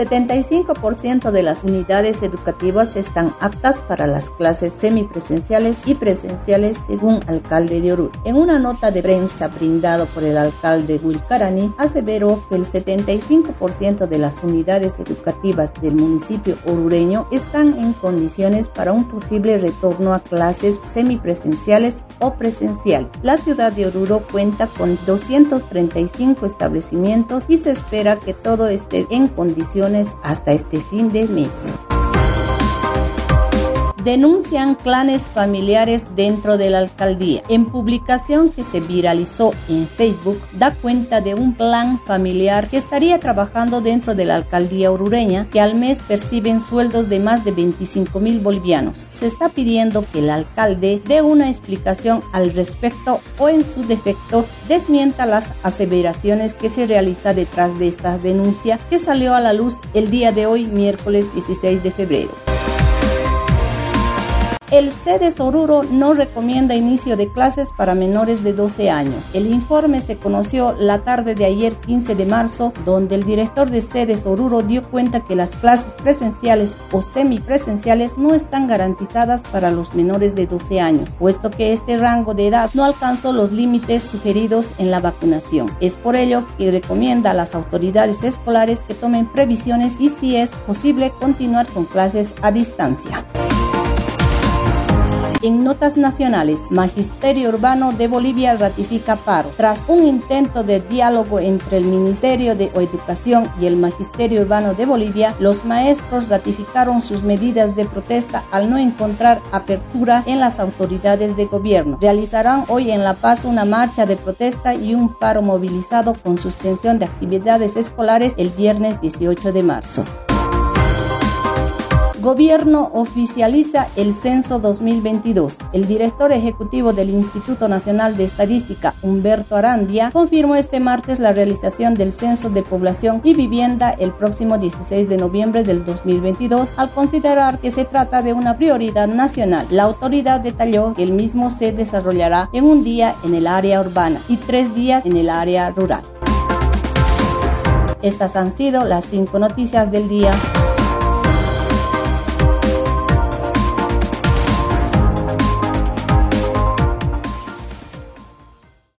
75% de las unidades educativas están aptas para las clases semipresenciales y presenciales según alcalde de Oruro. En una nota de prensa brindado por el alcalde Wilcarani, aseveró que el 75% de las unidades educativas del municipio orureño están en condiciones para un posible retorno a clases semipresenciales o presenciales. La ciudad de Oruro cuenta con 235 establecimientos y se espera que todo esté en condiciones hasta este fin de mes denuncian clanes familiares dentro de la alcaldía. En publicación que se viralizó en Facebook, da cuenta de un clan familiar que estaría trabajando dentro de la alcaldía orureña que al mes perciben sueldos de más de 25 mil bolivianos. Se está pidiendo que el alcalde dé una explicación al respecto o en su defecto desmienta las aseveraciones que se realiza detrás de esta denuncia que salió a la luz el día de hoy, miércoles 16 de febrero. El CEDES Oruro no recomienda inicio de clases para menores de 12 años. El informe se conoció la tarde de ayer 15 de marzo, donde el director de CEDES Oruro dio cuenta que las clases presenciales o semipresenciales no están garantizadas para los menores de 12 años, puesto que este rango de edad no alcanzó los límites sugeridos en la vacunación. Es por ello que recomienda a las autoridades escolares que tomen previsiones y si es posible continuar con clases a distancia. En notas nacionales, Magisterio Urbano de Bolivia ratifica paro. Tras un intento de diálogo entre el Ministerio de Educación y el Magisterio Urbano de Bolivia, los maestros ratificaron sus medidas de protesta al no encontrar apertura en las autoridades de gobierno. Realizarán hoy en La Paz una marcha de protesta y un paro movilizado con suspensión de actividades escolares el viernes 18 de marzo. Gobierno oficializa el censo 2022. El director ejecutivo del Instituto Nacional de Estadística, Humberto Arandia, confirmó este martes la realización del censo de población y vivienda el próximo 16 de noviembre del 2022 al considerar que se trata de una prioridad nacional. La autoridad detalló que el mismo se desarrollará en un día en el área urbana y tres días en el área rural. Estas han sido las cinco noticias del día.